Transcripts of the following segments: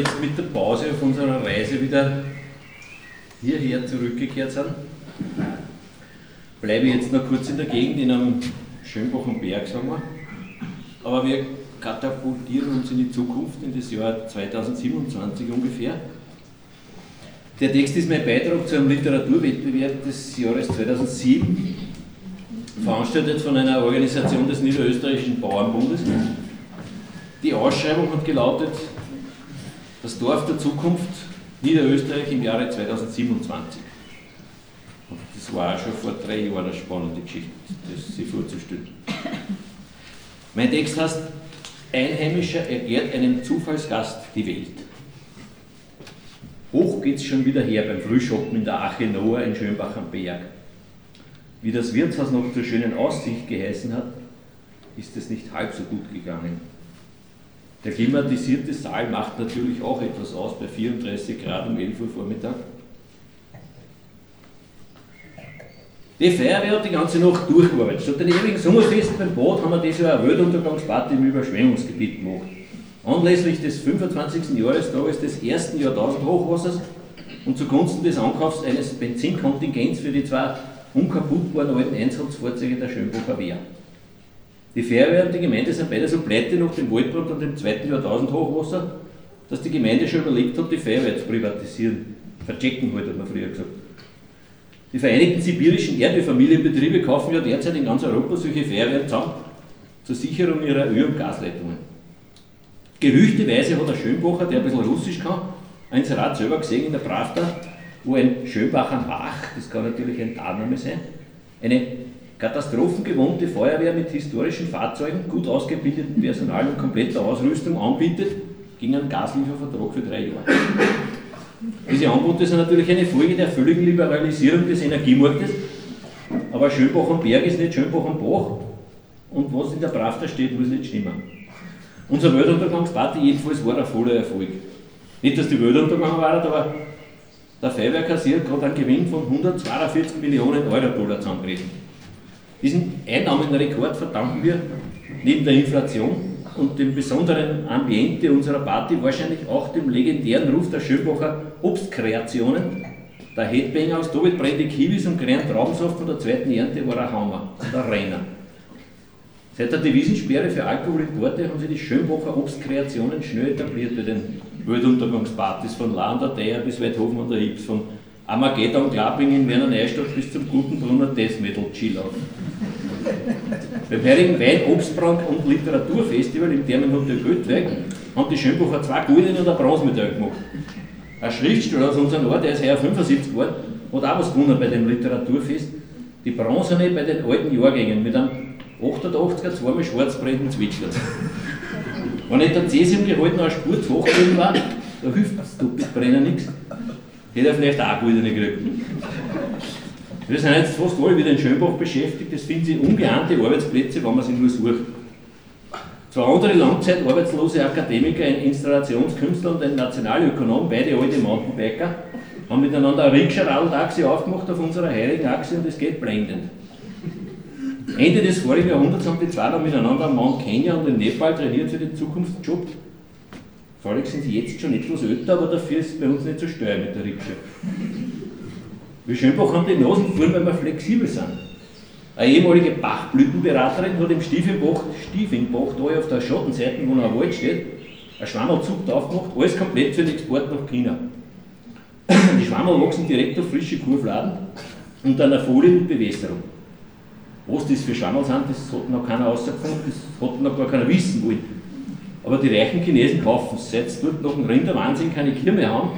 Jetzt mit der Pause auf unserer Reise wieder hierher zurückgekehrt sind, bleibe ich jetzt noch kurz in der Gegend in einem Schönbacher Berg, sagen wir. Aber wir katapultieren uns in die Zukunft, in das Jahr 2027 ungefähr. Der Text ist mein Beitrag zu einem Literaturwettbewerb des Jahres 2007, veranstaltet von einer Organisation des Niederösterreichischen Bauernbundes. Die Ausschreibung hat gelautet, das Dorf der Zukunft Niederösterreich im Jahre 2027. Und das war auch schon vor drei Jahren eine spannende Geschichte, das sich vorzustellen. Mein Text heißt, Einheimischer erklärt einem Zufallsgast die Welt. Hoch geht's schon wieder her beim Frühschoppen in der Ache Noah in Schönbach am Berg. Wie das Wirtshaus noch zur schönen Aussicht geheißen hat, ist es nicht halb so gut gegangen. Der klimatisierte Saal macht natürlich auch etwas aus bei 34 Grad um 11 Uhr Vormittag. Die Feuerwehr hat die ganze Nacht durchgearbeitet. Statt den ewigen Sommerfest beim Boot haben wir dieses Jahr eine Weltuntergangsparty im Überschwemmungsgebiet gemacht. Anlässlich des 25. Jahrestages des ersten Jahrtausend-Hochwassers und zugunsten des Ankaufs eines Benzinkontingents für die zwei unkaputtbaren alten Einsatzfahrzeuge der Schönbacher Wehr. Die Feuerwehr und die Gemeinde sind beide so pleite nach dem Waldbrand und dem zweiten Jahrtausend-Hochwasser, dass die Gemeinde schon überlegt hat, die Feuerwehr zu privatisieren. Verchecken halt, hat man früher gesagt. Die Vereinigten Sibirischen Erdölfamilienbetriebe kaufen ja derzeit in ganz Europa solche Feuerwehren zusammen zur Sicherung ihrer Öl- und Gasleitungen. Gerüchteweise hat der Schönbacher, der ein bisschen Russisch kann, ein Inserat selber gesehen in der Pravda, wo ein Schönbacher Bach, das kann natürlich ein Tarname sein, eine katastrophengewohnte Feuerwehr mit historischen Fahrzeugen, gut ausgebildeten Personal und kompletter Ausrüstung anbietet, gegen einen Gasliefervertrag für drei Jahre. Diese Angebote sind natürlich eine Folge der völligen Liberalisierung des Energiemarktes, aber Schönbach am Berg ist nicht Schönbach am Bach und was in der Pravda steht, muss nicht stimmen. Unser Weltuntergangsparty jedenfalls war ein voller Erfolg. Nicht, dass die Weltuntergang war, aber der Feuerwehr kassiert gerade einen Gewinn von 142 Millionen Euro-Dollar zusammengerechnet. Diesen Einnahmenrekord verdanken wir neben der Inflation und dem besonderen Ambiente unserer Party wahrscheinlich auch dem legendären Ruf der Schönbacher Obstkreationen. Der Headbanger aus Doppelbrände Kiwis und grünen Traubensaft von der zweiten Ernte war ein Hammer, der Renner. Seit der Devisensperre für Alkoholimporte haben sich die Schönbacher Obstkreationen schnell etabliert bei den Weltuntergangspartys von La und der Deier bis Weidhofen und der Ips, von Armageddon Klapping in Werner Neustadt bis zum Gutenbrunner Death Metal Chillout. Beim heurigen Wein, Obstbrand und Literaturfestival im Thermenhotel Göttweg haben die Schönbacher zwei Goldene und eine Bronzemedaille gemacht. Ein Schriftsteller aus unserem Ort, der ist heuer 75 geworden, hat auch was gewonnen bei dem Literaturfest. Die Bronzene bei den alten Jahrgängen mit einem 88er zweimal schwarzbrennenden Zwitschler. Wenn nicht der Cäsium-Gehalt noch eine Spur zu hoch war, da hilft das Doppelbrenner nichts. Hätte er vielleicht auch Goldene gekriegt. Wir sind jetzt fast alle wieder in Schönbach beschäftigt, das finden Sie ungeahnte Arbeitsplätze, wenn man sie nur sucht. Zwei andere langzeitarbeitslose Akademiker, ein Installationskünstler und ein Nationalökonom, beide alte Mountainbiker, haben miteinander ein Rikscha-Radl-Taxi aufgemacht auf unserer heiligen Achse und es geht blendend. Ende des vorigen Jahrhunderts haben die zwei dann miteinander am Mount Kenya und in Nepal trainiert für den Zukunftsjob. Völlig sind sie jetzt schon etwas älter, aber dafür ist es bei uns nicht so steuer mit der Rikscha. Wir Schönbach haben die Nasen voll, weil wir flexibel sind. Eine ehemalige Bachblütenberaterin hat im Stiefelbach, Stiefelbach, da auf der Schattenseite, wo noch ein Wald steht, ein Schwammerzug aufgemacht, alles komplett für den Export nach China. Die Schwammerl wachsen direkt auf frische Kurfladen und einer Folie mit Bewässerung. Was das für Schwammerl sind, das hat noch keiner rausgefunden, das hat noch gar keiner wissen wollen. Aber die reichen Chinesen kaufen es, seit dort nach dem Rinderwahnsinn keine Kier mehr haben,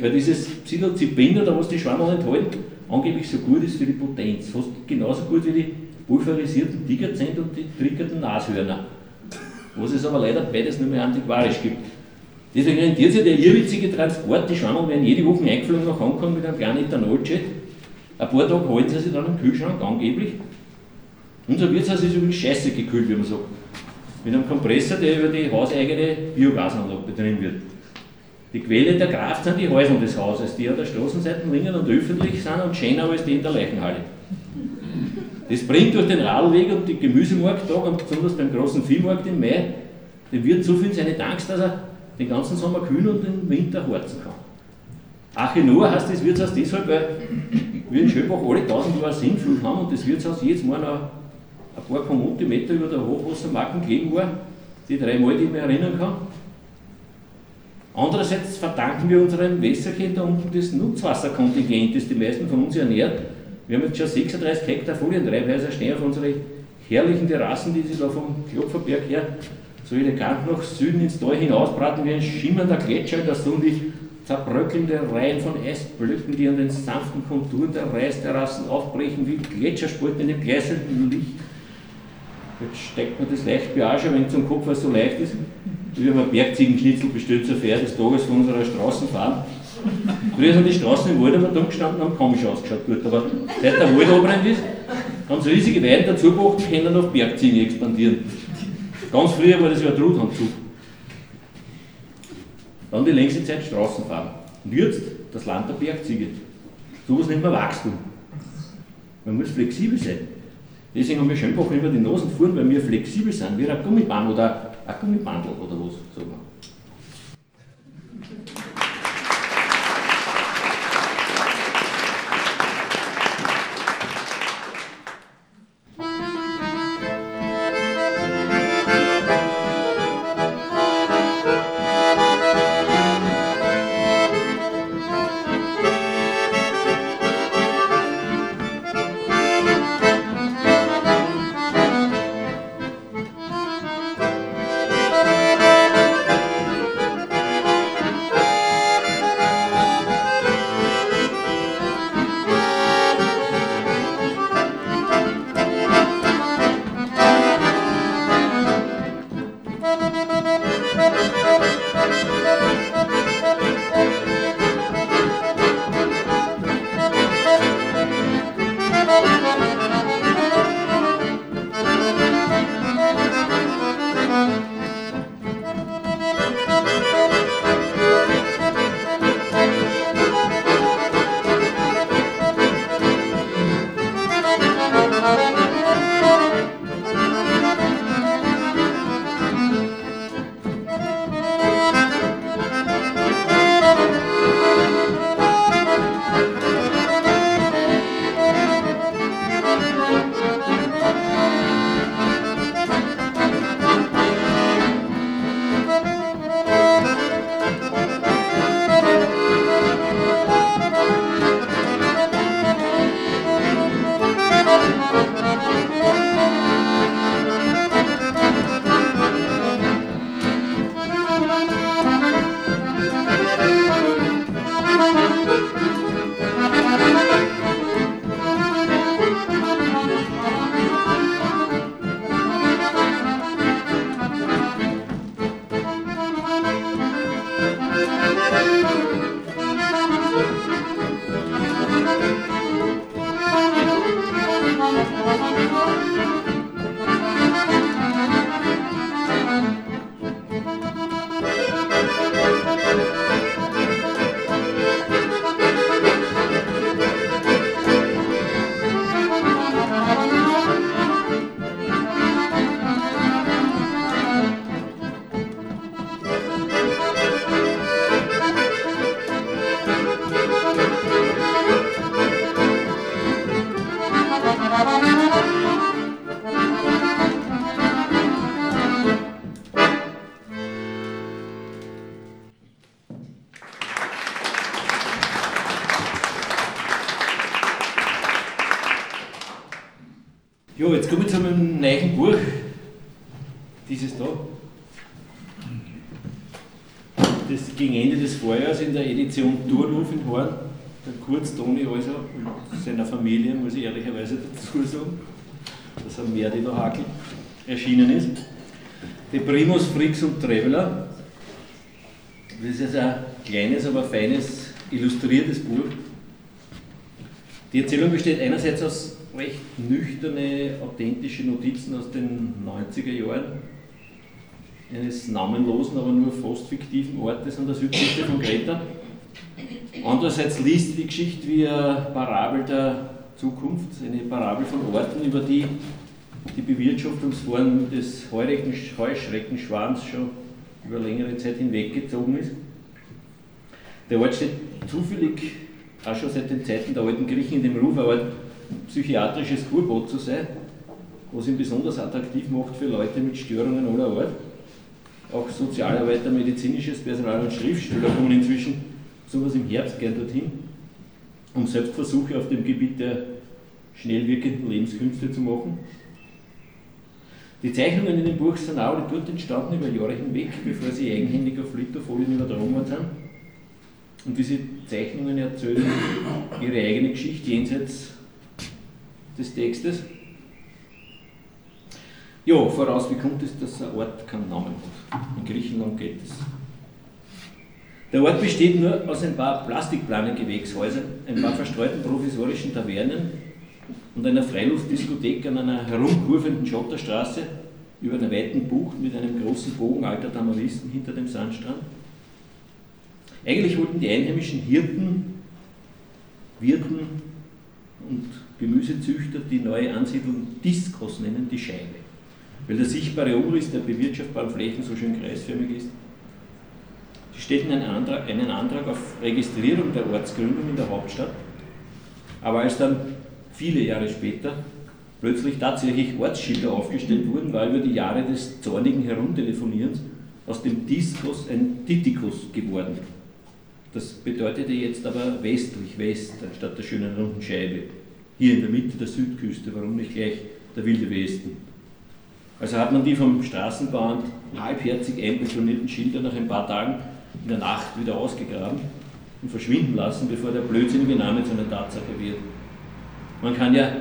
weil dieses Psilocybin oder was die Schwammerl enthalten, angeblich so gut ist für die Potenz. Fast genauso gut wie die pulverisierten Tigerzent und die trickerten Nashörner. Was es aber leider beides nur mehr antiquarisch gibt. Deswegen rentiert sich der irrwitzige Transport. Die Schwammerl werden jede Woche eingeflogen nach Hongkong mit einem kleinen Ethanoljet. Ein paar Tage halten sie sich dann im Kühlschrank, angeblich. Unser Wirtshaus ist übrigens scheiße gekühlt, wie man sagt. Mit einem Kompressor, der über die hauseigene Biogasanlage betrieben wird. Die Quelle der Kraft sind die Häuser des Hauses, die an der Straßenseite liegen und öffentlich sind und schöner als die in der Leichenhalle. Das bringt durch den Radlweg und die Gemüsemarkttag und besonders beim großen Viehmarkt im Mai dem Wirt so viel seine Danks, dass er den ganzen Sommer kühlen und den Winter harzen kann. Achenoa heißt das Wirtshaus deshalb, weil wir in Schöbach alle 1000 Jahre Sinnflut haben und das Wirtshaus jedes Mal noch ein paar Kommentimeter über der Hochwassermarken gelegen war, die drei Mal, die ich mich erinnern kann. Andererseits verdanken wir unserem Wässerchen da unten das Nutzwasserkontingent, das die meisten von uns ernährt. Wir haben jetzt schon 36 Hektar Folientreibhäuser stehen auf unsere herrlichen Terrassen, die sich da vom Klopferberg her so elegant nach Süden ins Tal hinausbraten wie ein schimmernder Gletscher, das so die zerbröckelnde Reihen von Eisblöcken, die an den sanften Konturen der Reisterrassen aufbrechen wie Gletscherspalten in dem gleißenden Licht. Jetzt steckt man das leicht Beage, wenn zum Kopf, so leicht ist. Wir haben ein Bergziegenschnitzel bestellt zur Feier des Tages von unserer Straßenfahrt. Früher sind die Straßen im Wald immer dumm gestanden und haben komisch ausgeschaut dort. Aber seit der Wald abbrennt ist, haben sie riesige Weiden dazu gebracht können auf Bergziegen expandieren. Ganz früher war das ja ein Truthandzug. Dann die längste Zeit Straßenfahren. Und jetzt das Land der Bergziege. So was nennt man Wachstum. Man muss flexibel sein. Deswegen haben wir Schönbach über die Nasen gefahren, weil wir flexibel sind, wie ein Gummiband oder ein Gummibandel oder was, sagen wir. Edition Durluf in Horn, der Kurz Toni also, und seiner Familie, muss ich ehrlicherweise dazu sagen, dass er mehr die da Hakel erschienen ist. Die Primus Frix und Traveler, das ist ein kleines, aber feines, illustriertes Buch. Die Erzählung besteht einerseits aus recht nüchterne, authentische Notizen aus den 90er Jahren, eines namenlosen, aber nur fast fiktiven Ortes an der Südküste von Kreta. Andererseits liest die Geschichte wie eine Parabel der Zukunft, eine Parabel von Orten, über die die Bewirtschaftungsform des Heuschreckenschwarms schon über längere Zeit hinweggezogen ist. Der Ort steht zufällig auch schon seit den Zeiten der alten Griechen in dem Ruf, ein psychiatrisches Kurboot zu sein, was ihn besonders attraktiv macht für Leute mit Störungen aller Art. Auch Sozialarbeiter, medizinisches Personal und Schriftsteller kommen inzwischen sowas im Herbst gern dorthin, um Selbstversuche auf dem Gebiet der schnell wirkenden Lebenskünste zu machen. Die Zeichnungen in dem Buch sind auch dort entstanden über Jahre hinweg, bevor sie eigenhändig auf Literfolien übertragen worden sind. Und diese Zeichnungen erzählen ihre eigene Geschichte jenseits des Textes. Ja, voraus, wie kommt es, dass ein Ort keinen Namen hat? In Griechenland geht es. Der Ort besteht nur aus ein paar Plastikplane-Gewächshäusern, ein paar verstreuten provisorischen Tavernen und einer Freiluftdiskothek an einer herumkurvenden Schotterstraße über einer weiten Bucht mit einem großen Bogen alter Tamaristen hinter dem Sandstrand. Eigentlich wollten die einheimischen Hirten, Wirten und Gemüsezüchter die neue Ansiedlung Diskos nennen, die Scheibe, weil der sichtbare Umriss der bewirtschaftbaren Flächen so schön kreisförmig ist. Sie stellten einen Antrag, einen Antrag auf Registrierung der Ortsgründung in der Hauptstadt, aber als dann viele Jahre später plötzlich tatsächlich Ortsschilder aufgestellt wurden, war über die Jahre des zornigen Herumtelefonierens aus dem Diskos ein Titikos geworden. Das bedeutete jetzt aber westlich, West, anstatt der schönen runden Scheibe. Hier in der Mitte der Südküste, warum nicht gleich der wilde Westen? Also hat man die vom Straßenbahn halbherzig einbetonierten Schilder nach ein paar Tagen in der Nacht wieder ausgegraben und verschwinden lassen, bevor der blödsinnige Name zu einer Tatsache wird. Man kann ja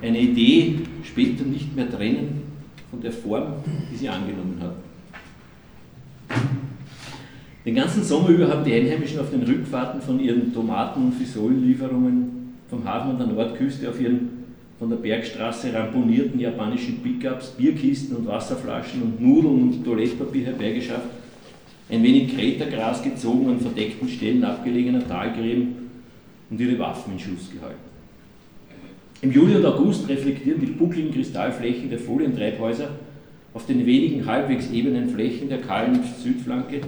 eine Idee später nicht mehr trennen von der Form, die sie angenommen hat. Den ganzen Sommer über haben die Einheimischen auf den Rückfahrten von ihren Tomaten- und Fisolenlieferungen vom Hafen an der Nordküste auf ihren von der Bergstraße ramponierten japanischen Pickups Bierkisten und Wasserflaschen und Nudeln und Toilettpapier herbeigeschafft, ein wenig Krätergras gezogen an verdeckten Stellen abgelegener Talgräben und ihre Waffen in Schuss gehalten. Im Juli und August reflektieren die buckligen Kristallflächen der Folientreibhäuser auf den wenigen halbwegs ebenen Flächen der kahlen Südflanke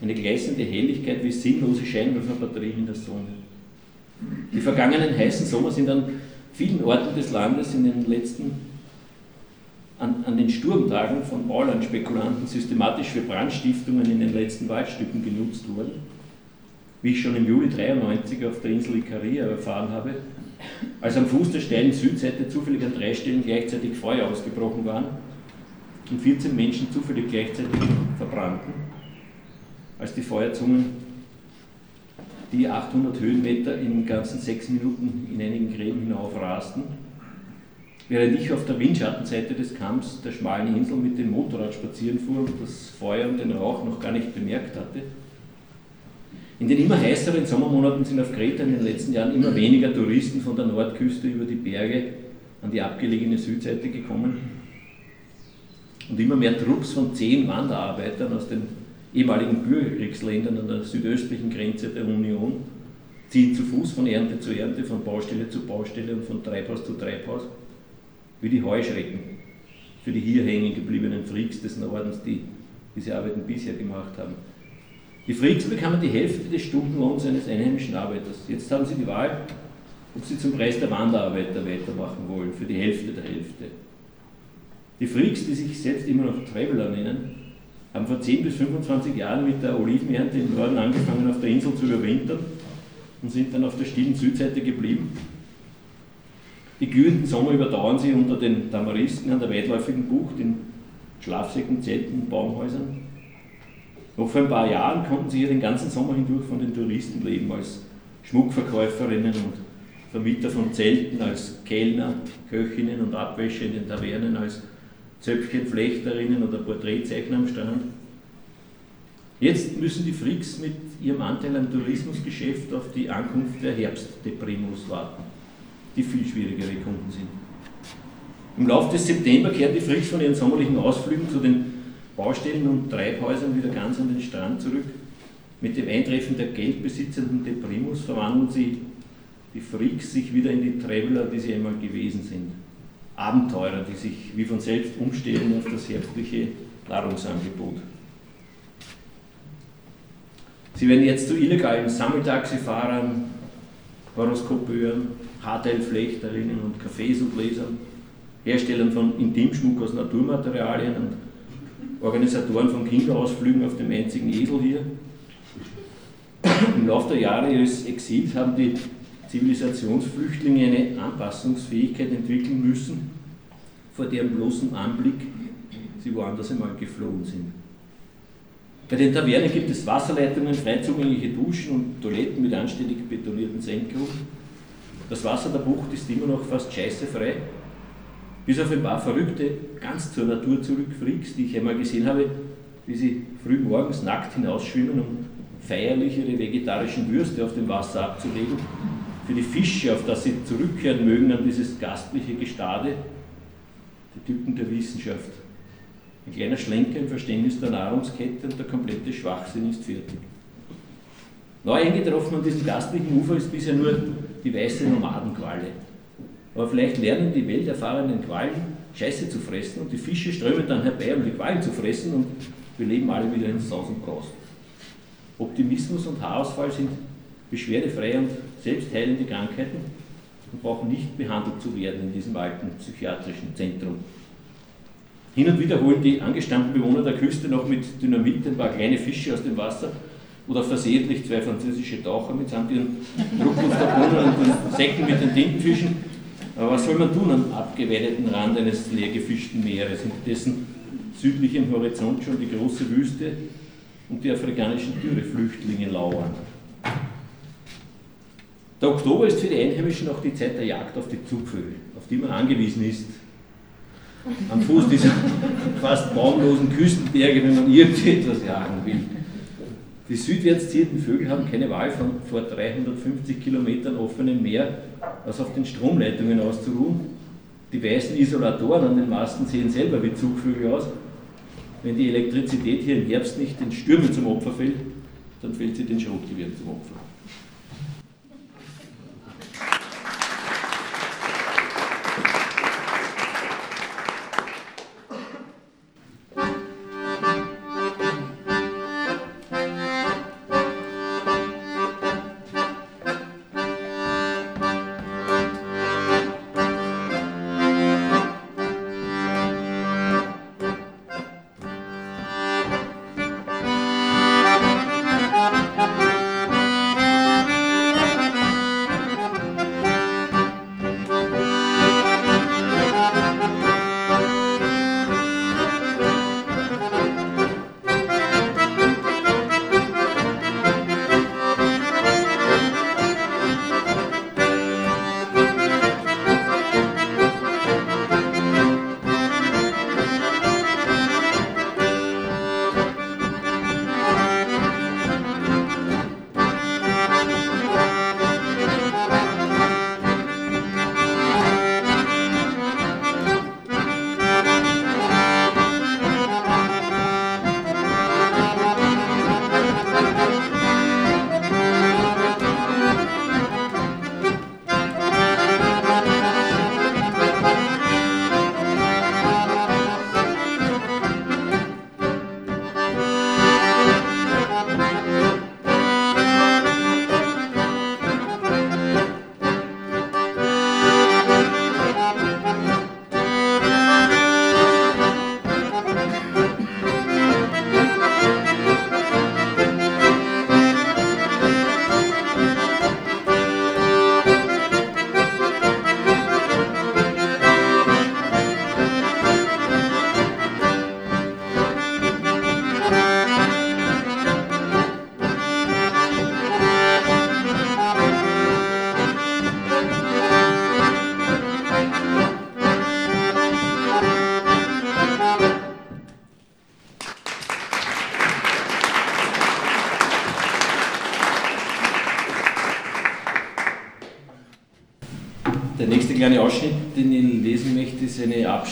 eine gleißende Helligkeit wie sinnlose Scheinwerferbatterien in der Sonne. Die vergangenen heißen Sommer sind an vielen Orten des Landes in den letzten, an, an den Sturmtagen von Baulandspekulanten systematisch für Brandstiftungen in den letzten Waldstücken genutzt worden. Wie ich schon im Juli 93 auf der Insel Ikaria erfahren habe, als am Fuß der steilen Südseite zufällig an drei Stellen gleichzeitig Feuer ausgebrochen waren und 14 Menschen zufällig gleichzeitig verbrannten, als die Feuerzungen die 800 Höhenmeter in ganzen sechs Minuten in einigen Gräben hinaufrasten, während ich auf der Windschattenseite des Kamms der schmalen Insel mit dem Motorrad spazieren fuhr und das Feuer und den Rauch noch gar nicht bemerkt hatte, in den immer heißeren Sommermonaten sind auf Kreta in den letzten Jahren immer weniger Touristen von der Nordküste über die Berge an die abgelegene Südseite gekommen. Und immer mehr Trupps von zehn Wanderarbeitern aus den ehemaligen Bürgerkriegsländern an der südöstlichen Grenze der Union ziehen zu Fuß von Ernte zu Ernte, von Baustelle zu Baustelle und von Treibhaus zu Treibhaus, wie die Heuschrecken für die hier hängen gebliebenen Freaks des Nordens, die diese Arbeiten bisher gemacht haben. Die Freaks bekamen die Hälfte des Stundenlohns eines einheimischen Arbeiters. Jetzt haben sie die Wahl, ob sie zum Preis der Wanderarbeiter weitermachen wollen, für die Hälfte der Hälfte. Die Freaks, die sich selbst immer noch Traveler nennen, haben vor 10 bis 25 Jahren mit der Olivenernte im Norden angefangen, auf der Insel zu überwintern und sind dann auf der stillen Südseite geblieben. Die glühenden Sommer überdauern sie unter den Tamaristen an der weitläufigen Bucht in Schlafsäcken, Zelten Baumhäusern. Noch vor ein paar Jahren konnten sie hier den ganzen Sommer hindurch von den Touristen leben, als Schmuckverkäuferinnen und Vermieter von Zelten, als Kellner, Köchinnen und Abwäsche in den Tavernen, als Zöpfchenflechterinnen oder Porträtzeichner am Strand. Jetzt müssen die Freaks mit ihrem Anteil am Tourismusgeschäft auf die Ankunft der Herbstdeprimus warten, die viel schwierigere Kunden sind. Im Laufe des September kehren die Freaks von ihren sommerlichen Ausflügen zu den Baustellen und Treibhäusern wieder ganz an den Strand zurück. Mit dem Eintreffen der geldbesitzenden Deprimus verwandeln sie die Freaks sich wieder in die Traveler, die sie einmal gewesen sind. Abenteurer, die sich wie von selbst umstellen auf das herbstliche Nahrungsangebot. Sie werden jetzt zu illegalen Sammeltaxifahrern, Horoskopeuren, Haarteilflechterinnen und Kaffeesudlesern, Herstellern von Intimschmuck aus Naturmaterialien und Organisatoren von Kinderausflügen auf dem einzigen Esel hier. Im Laufe der Jahre ihres Exils haben die Zivilisationsflüchtlinge eine Anpassungsfähigkeit entwickeln müssen, vor deren bloßem Anblick sie woanders einmal geflohen sind. Bei den Tavernen gibt es Wasserleitungen, frei zugängliche Duschen und Toiletten mit anständig betonierten Senkungen. Das Wasser der Bucht ist immer noch fast scheißefrei, bis auf ein paar verrückte, ganz zur Natur zurück Freaks, die ich einmal gesehen habe, wie sie früh morgens nackt hinausschwimmen, um feierlich ihre vegetarischen Würste auf dem Wasser abzulegen. Für die Fische, auf das sie zurückkehren mögen, an dieses gastliche Gestade, die Typen der Wissenschaft. Ein kleiner Schlenker im Verständnis der Nahrungskette und der komplette Schwachsinn ist fertig. Neu eingetroffen an diesem gastlichen Ufer ist bisher nur die weiße Nomadenqualle. Aber vielleicht lernen die welterfahrenen Quallen Scheiße zu fressen und die Fische strömen dann herbei, um die Quallen zu fressen und wir leben alle wieder in Saus und Braus. Optimismus und Haarausfall sind beschwerdefreie und selbstheilende Krankheiten und brauchen nicht behandelt zu werden in diesem alten psychiatrischen Zentrum. Hin und wieder holen die angestammten Bewohner der Küste noch mit Dynamit ein paar kleine Fische aus dem Wasser oder versehentlich zwei französische Taucher mitsamt ihren Drucklufterbohnen und den Säcken mit den Tintenfischen. Aber was soll man tun am abgeweideten Rand eines leer gefischten Meeres, hinter dessen südlichem Horizont schon die große Wüste und die afrikanischen Dürreflüchtlinge lauern? Der Oktober ist für die Einheimischen auch die Zeit der Jagd auf die Zugvögel, auf die man angewiesen ist. Am Fuß dieser fast baumlosen Küstenberge, wenn man irgendetwas jagen will. Die südwärts ziehenden Vögel haben keine Wahl, von vor 350 Kilometern offenem Meer als auf den Stromleitungen auszuruhen. Die weißen Isolatoren an den Masten sehen selber wie Zugvögel aus. Wenn die Elektrizität hier im Herbst nicht den Stürmen zum Opfer fällt, dann fällt sie den Schrotgewehren zum Opfer.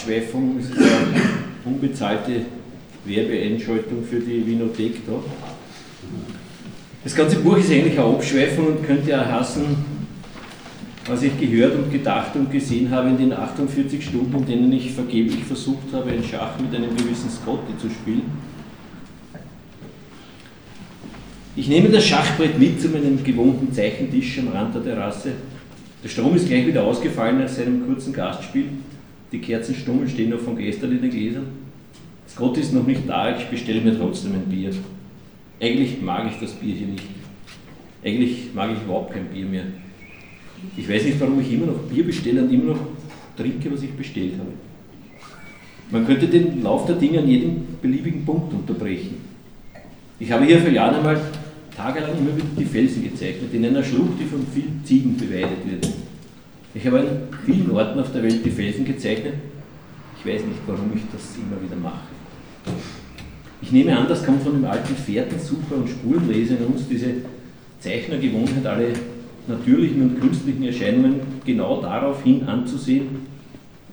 Abschweifung, es ist eine unbezahlte Werbeeinschaltung für die Winothek da. Das ganze Buch ist eigentlich eine Abschweifung und könnte ja heißen, was ich gehört und gedacht und gesehen habe in den 48 Stunden, in denen ich vergeblich versucht habe, ein Schach mit einem gewissen Scotty zu spielen. Ich nehme das Schachbrett mit zu meinem gewohnten Zeichentisch am Rand der Terrasse. Der Strom ist gleich wieder ausgefallen nach seinem kurzen Gastspiel. Die Kerzenstummel stehen noch von gestern in den Gläsern. Das Gott ist noch nicht da, ich bestelle mir trotzdem ein Bier. Eigentlich mag ich das Bier hier nicht. Eigentlich mag ich überhaupt kein Bier mehr. Ich weiß nicht, warum ich immer noch Bier bestelle und immer noch trinke, was ich bestellt habe. Man könnte den Lauf der Dinge an jedem beliebigen Punkt unterbrechen. Ich habe hier vor Jahren einmal tagelang immer wieder die Felsen gezeichnet, in einer Schlucht, die von vielen Ziegen beweidet wird. Ich habe an vielen Orten auf der Welt die Felsen gezeichnet. Ich weiß nicht, warum ich das immer wieder mache. Ich nehme an, das kommt von dem alten Fährtensucher und Spurenleser in uns, diese Zeichnergewohnheit, alle natürlichen und künstlichen Erscheinungen genau darauf hin anzusehen,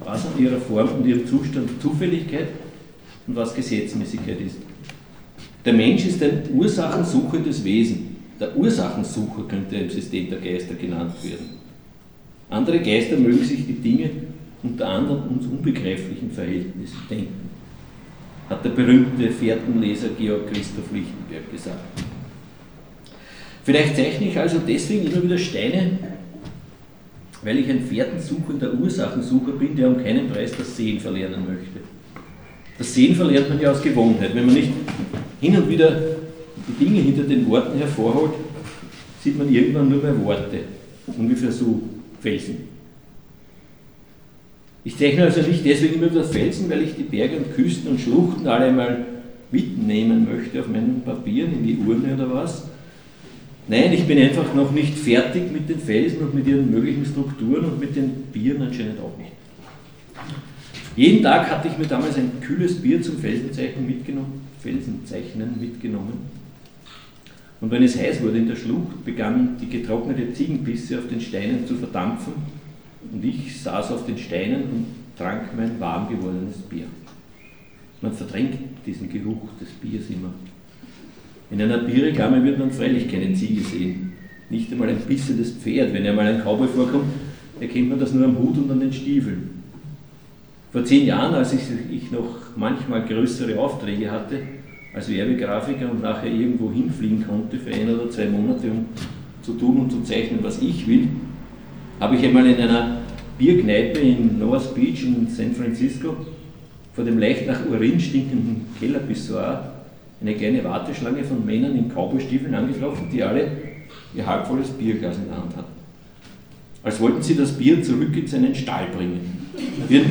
was an ihrer Form und ihrem Zustand Zufälligkeit und was Gesetzmäßigkeit ist. Der Mensch ist ein ursachensuchendes Wesen. Der Ursachensucher könnte im System der Geister genannt werden. Andere Geister mögen sich die Dinge unter anderen uns unbegreiflichen Verhältnissen denken, hat der berühmte Fährtenleser Georg Christoph Lichtenberg gesagt. Vielleicht zeichne ich also deswegen immer wieder Steine, weil ich ein Fährtensuchender Ursachensucher bin, der um keinen Preis das Sehen verlernen möchte. Das Sehen verlernt man ja aus Gewohnheit. Wenn man nicht hin und wieder die Dinge hinter den Worten hervorholt, sieht man irgendwann nur mehr Worte. Ungefähr so Felsen. Ich zeichne also nicht deswegen immer wieder Felsen, weil ich die Berge und Küsten und Schluchten alle einmal mitnehmen möchte auf meinem Papier, in die Urne oder was. Nein, ich bin einfach noch nicht fertig mit den Felsen und mit ihren möglichen Strukturen und mit den Bieren anscheinend auch nicht. Jeden Tag hatte ich mir damals ein kühles Bier zum Felsenzeichnen mitgenommen, Felsenzeichnen mitgenommen. Und wenn es heiß wurde in der Schlucht, begannen die getrocknete Ziegenpisse auf den Steinen zu verdampfen und ich saß auf den Steinen und trank mein warm gewordenes Bier. Man verdrängt diesen Geruch des Biers immer. In einer Bierreklame wird man freilich keine Ziege sehen. Nicht einmal ein bissendes Pferd. Wenn einmal ein Cowboy vorkommt, erkennt man das nur am Hut und an den Stiefeln. Vor zehn Jahren, als ich noch manchmal größere Aufträge hatte, als Werbegrafiker und nachher irgendwo hinfliegen konnte für ein oder zwei Monate, um zu tun und zu zeichnen, was ich will, habe ich einmal in einer Bierkneipe in North Beach in San Francisco vor dem leicht nach Urin stinkenden Kellerpissoir eine kleine Warteschlange von Männern in Cowboystiefeln angetroffen, die alle ihr halbvolles Bierglas in der Hand hatten. Als wollten sie das Bier zurück in seinen Stall bringen. Wie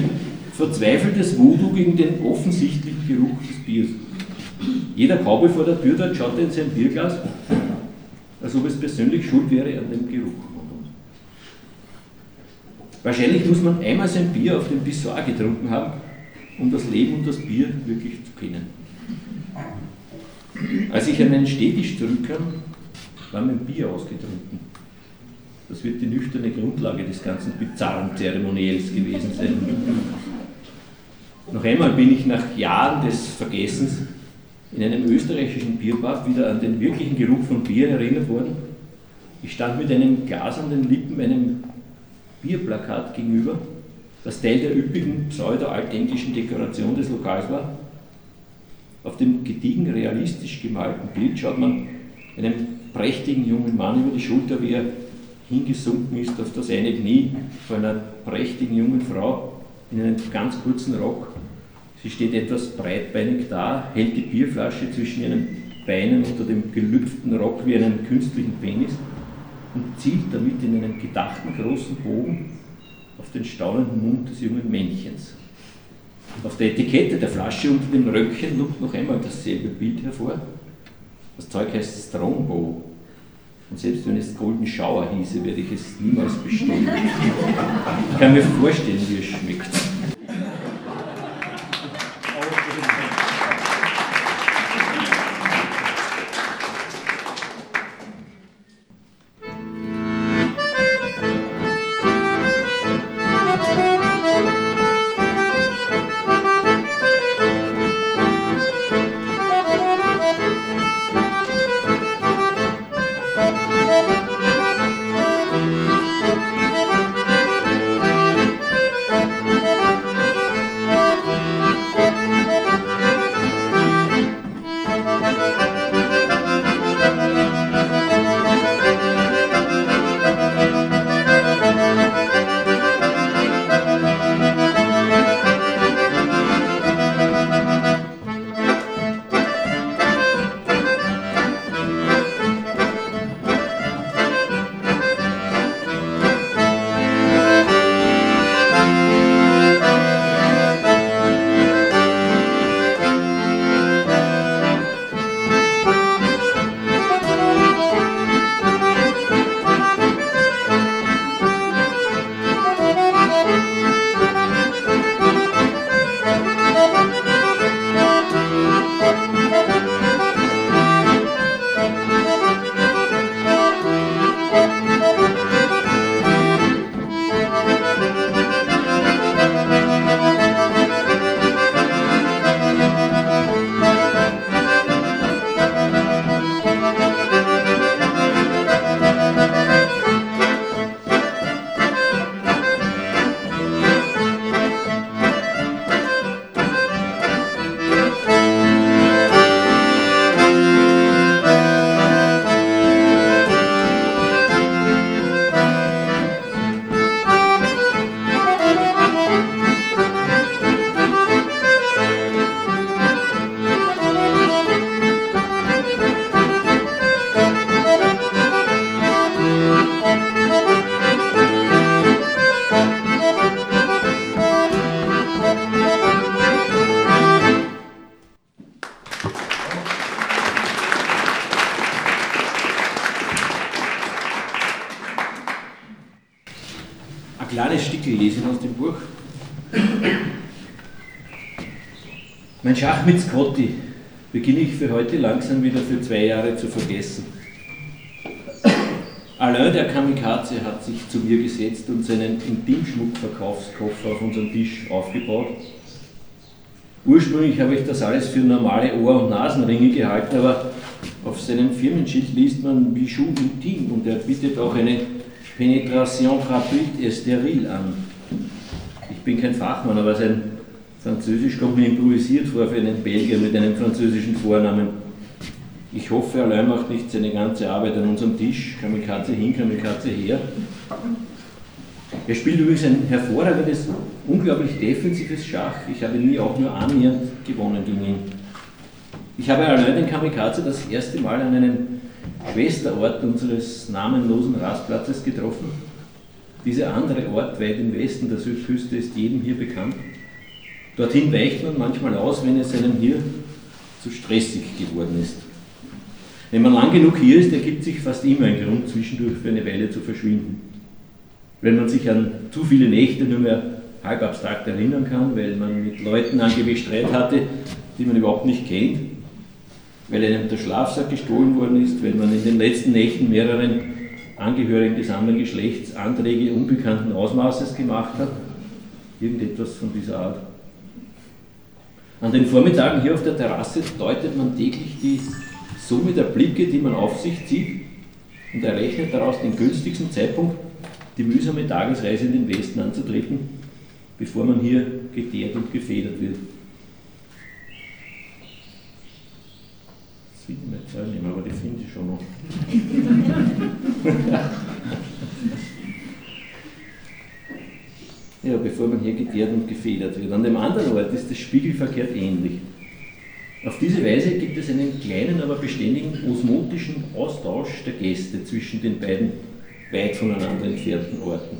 verzweifeltes Voodoo gegen den offensichtlichen Geruch des Biers. Jeder Cowboy vor der Tür dort schaute in sein Bierglas, als ob es persönlich schuld wäre an dem Geruch. Wahrscheinlich muss man einmal sein Bier auf dem Pissoir getrunken haben, um das Leben und das Bier wirklich zu kennen. Als ich an meinen Städtisch zurückkam, war mein Bier ausgetrunken. Das wird die nüchterne Grundlage des ganzen bizarren Zeremoniells gewesen sein. Noch einmal bin ich nach Jahren des Vergessens in einem österreichischen Bierpub wieder an den wirklichen Geruch von Bier erinnert worden. Ich stand mit einem Glas an den Lippen einem Bierplakat gegenüber, das Teil der üppigen pseudo-altenglischen Dekoration des Lokals war. Auf dem gediegen realistisch gemalten Bild schaut man einem prächtigen jungen Mann über die Schulter, wie er hingesunken ist auf das eine Knie vor einer prächtigen jungen Frau in einem ganz kurzen Rock Sie steht etwas breitbeinig da, hält die Bierflasche zwischen ihren Beinen unter dem gelüpften Rock wie einen künstlichen Penis und zielt damit in einem gedachten großen Bogen auf den staunenden Mund des jungen Männchens. Auf der Etikette der Flasche unter dem Röckchen lugt noch einmal dasselbe Bild hervor. Das Zeug heißt Strongbow. Und selbst wenn es Golden Shower hieße, werde ich es niemals bestellen. Ich kann mir vorstellen, wie es schmeckt. Stück lesen aus dem Buch. Mein Schach mit Scotty beginne ich für heute langsam wieder für zwei Jahre zu vergessen. Alain der Kamikaze hat sich zu mir gesetzt und seinen Intimschmuckverkaufskoffer auf unseren Tisch aufgebaut. Ursprünglich habe ich das alles für normale Ohr- und Nasenringe gehalten, aber auf seinem Firmenschild liest man Bijou Intim und er bietet auch eine Penetration gratuite et stérile an. Ich bin kein Fachmann, aber sein Französisch kommt mir improvisiert vor für einen Belgier mit einem französischen Vornamen. Ich hoffe, allein macht nicht seine ganze Arbeit an unserem Tisch. Kamikaze hin, Kamikaze her. Er spielt übrigens ein hervorragendes, unglaublich defensives Schach. Ich habe nie auch nur annähernd gewonnen gegen ihn. Ich habe allein den Kamikaze das erste Mal an einem Schwesterort unseres namenlosen Rastplatzes getroffen. Dieser andere Ort weit im Westen der Südküste ist jedem hier bekannt. Dorthin weicht man manchmal aus, wenn es einem hier zu stressig geworden ist. Wenn man lang genug hier ist, ergibt sich fast immer ein Grund, zwischendurch für eine Weile zu verschwinden. Wenn man sich an zu viele Nächte nur mehr halb abstrakt erinnern kann, weil man mit Leuten angeblich Streit hatte, die man überhaupt nicht kennt, weil einem der Schlafsack gestohlen worden ist, weil man in den letzten Nächten mehreren Angehörigen des anderen Geschlechts Anträge unbekannten Ausmaßes gemacht hat, irgendetwas von dieser Art. An den Vormittagen hier auf der Terrasse deutet man täglich die Summe der Blicke, die man auf sich zieht und errechnet daraus den günstigsten Zeitpunkt, die mühsame Tagesreise in den Westen anzutreten, bevor man hier geteert und gefedert wird. Das will ich mir Zeit nehmen, aber die finde ich schon noch. ja, bevor man hier geteert und gefedert wird. An dem anderen Ort ist das spiegelverkehrt ähnlich. Auf diese Weise gibt es einen kleinen, aber beständigen osmotischen Austausch der Gäste zwischen den beiden weit voneinander entfernten Orten.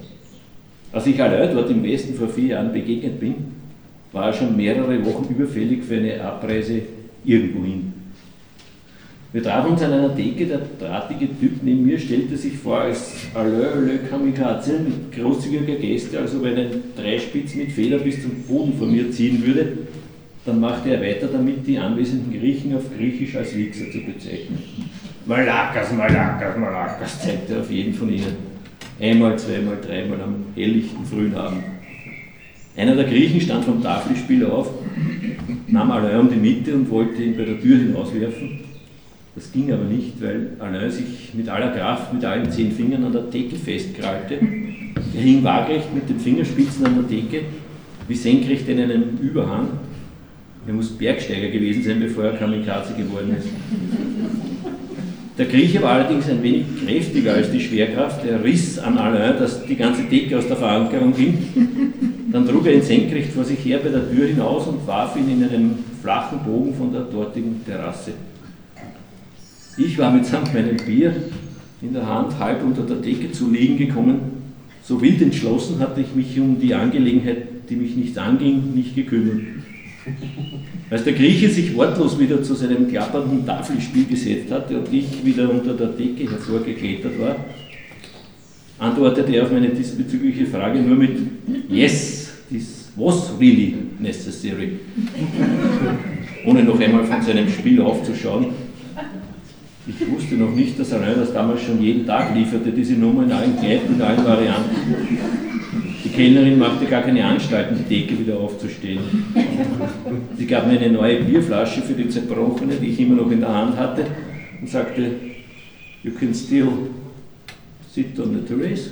Als ich allein dort im Westen vor vier Jahren begegnet bin, war er schon mehrere Wochen überfällig für eine Abreise irgendwohin. Wir trafen uns an einer Theke, der drahtige Typ neben mir stellte sich vor als Alain Le Kamikaze mit großzügiger Geste, als ob er einen Dreispitz mit Feder bis zum Boden von mir ziehen würde dann machte er weiter damit, die anwesenden Griechen auf Griechisch als Wichser zu bezeichnen. Malakas, Malakas, Malakas, zeigte er auf jeden von ihnen. Einmal, zweimal, dreimal am helllichten frühen Abend. Einer der Griechen stand vom Tafelspiel auf, nahm Alain um die Mitte und wollte ihn bei der Tür hinauswerfen. Das ging aber nicht, weil Alain sich mit aller Kraft mit allen zehn Fingern an der Theke festkrallte. Er hing waagrecht mit den Fingerspitzen an der Theke, wie senkrecht in einem Überhang er muss Bergsteiger gewesen sein, bevor er Kamikaze geworden ist. Der Grieche war allerdings ein wenig kräftiger als die Schwerkraft. Er riss an Alain, dass die ganze Decke aus der Verankerung ging. Dann trug er ihn senkrecht vor sich her bei der Tür hinaus und warf ihn in einem flachen Bogen von der dortigen Terrasse. Ich war mitsamt meinem Bier in der Hand halb unter der Decke zu liegen gekommen. So wild entschlossen hatte ich mich um die Angelegenheit, die mich nicht anging, nicht gekümmert. Als der Grieche sich wortlos wieder zu seinem klappernden Tafelspiel gesetzt hatte und ich wieder unter der Decke hervorgeklettert war, antwortete er auf meine diesbezügliche Frage nur mit Yes, this was really necessary, ohne noch einmal von seinem Spiel aufzuschauen. Ich wusste noch nicht, dass Alain das damals schon jeden Tag lieferte, diese Nummer in allen Kneipen, in allen Varianten. Die Kellnerin machte gar keine Anstalten, die Decke wieder aufzustehen. Sie gab mir eine neue Bierflasche für die zerbrochene, die ich immer noch in der Hand hatte, und sagte, You can still sit on the terrace.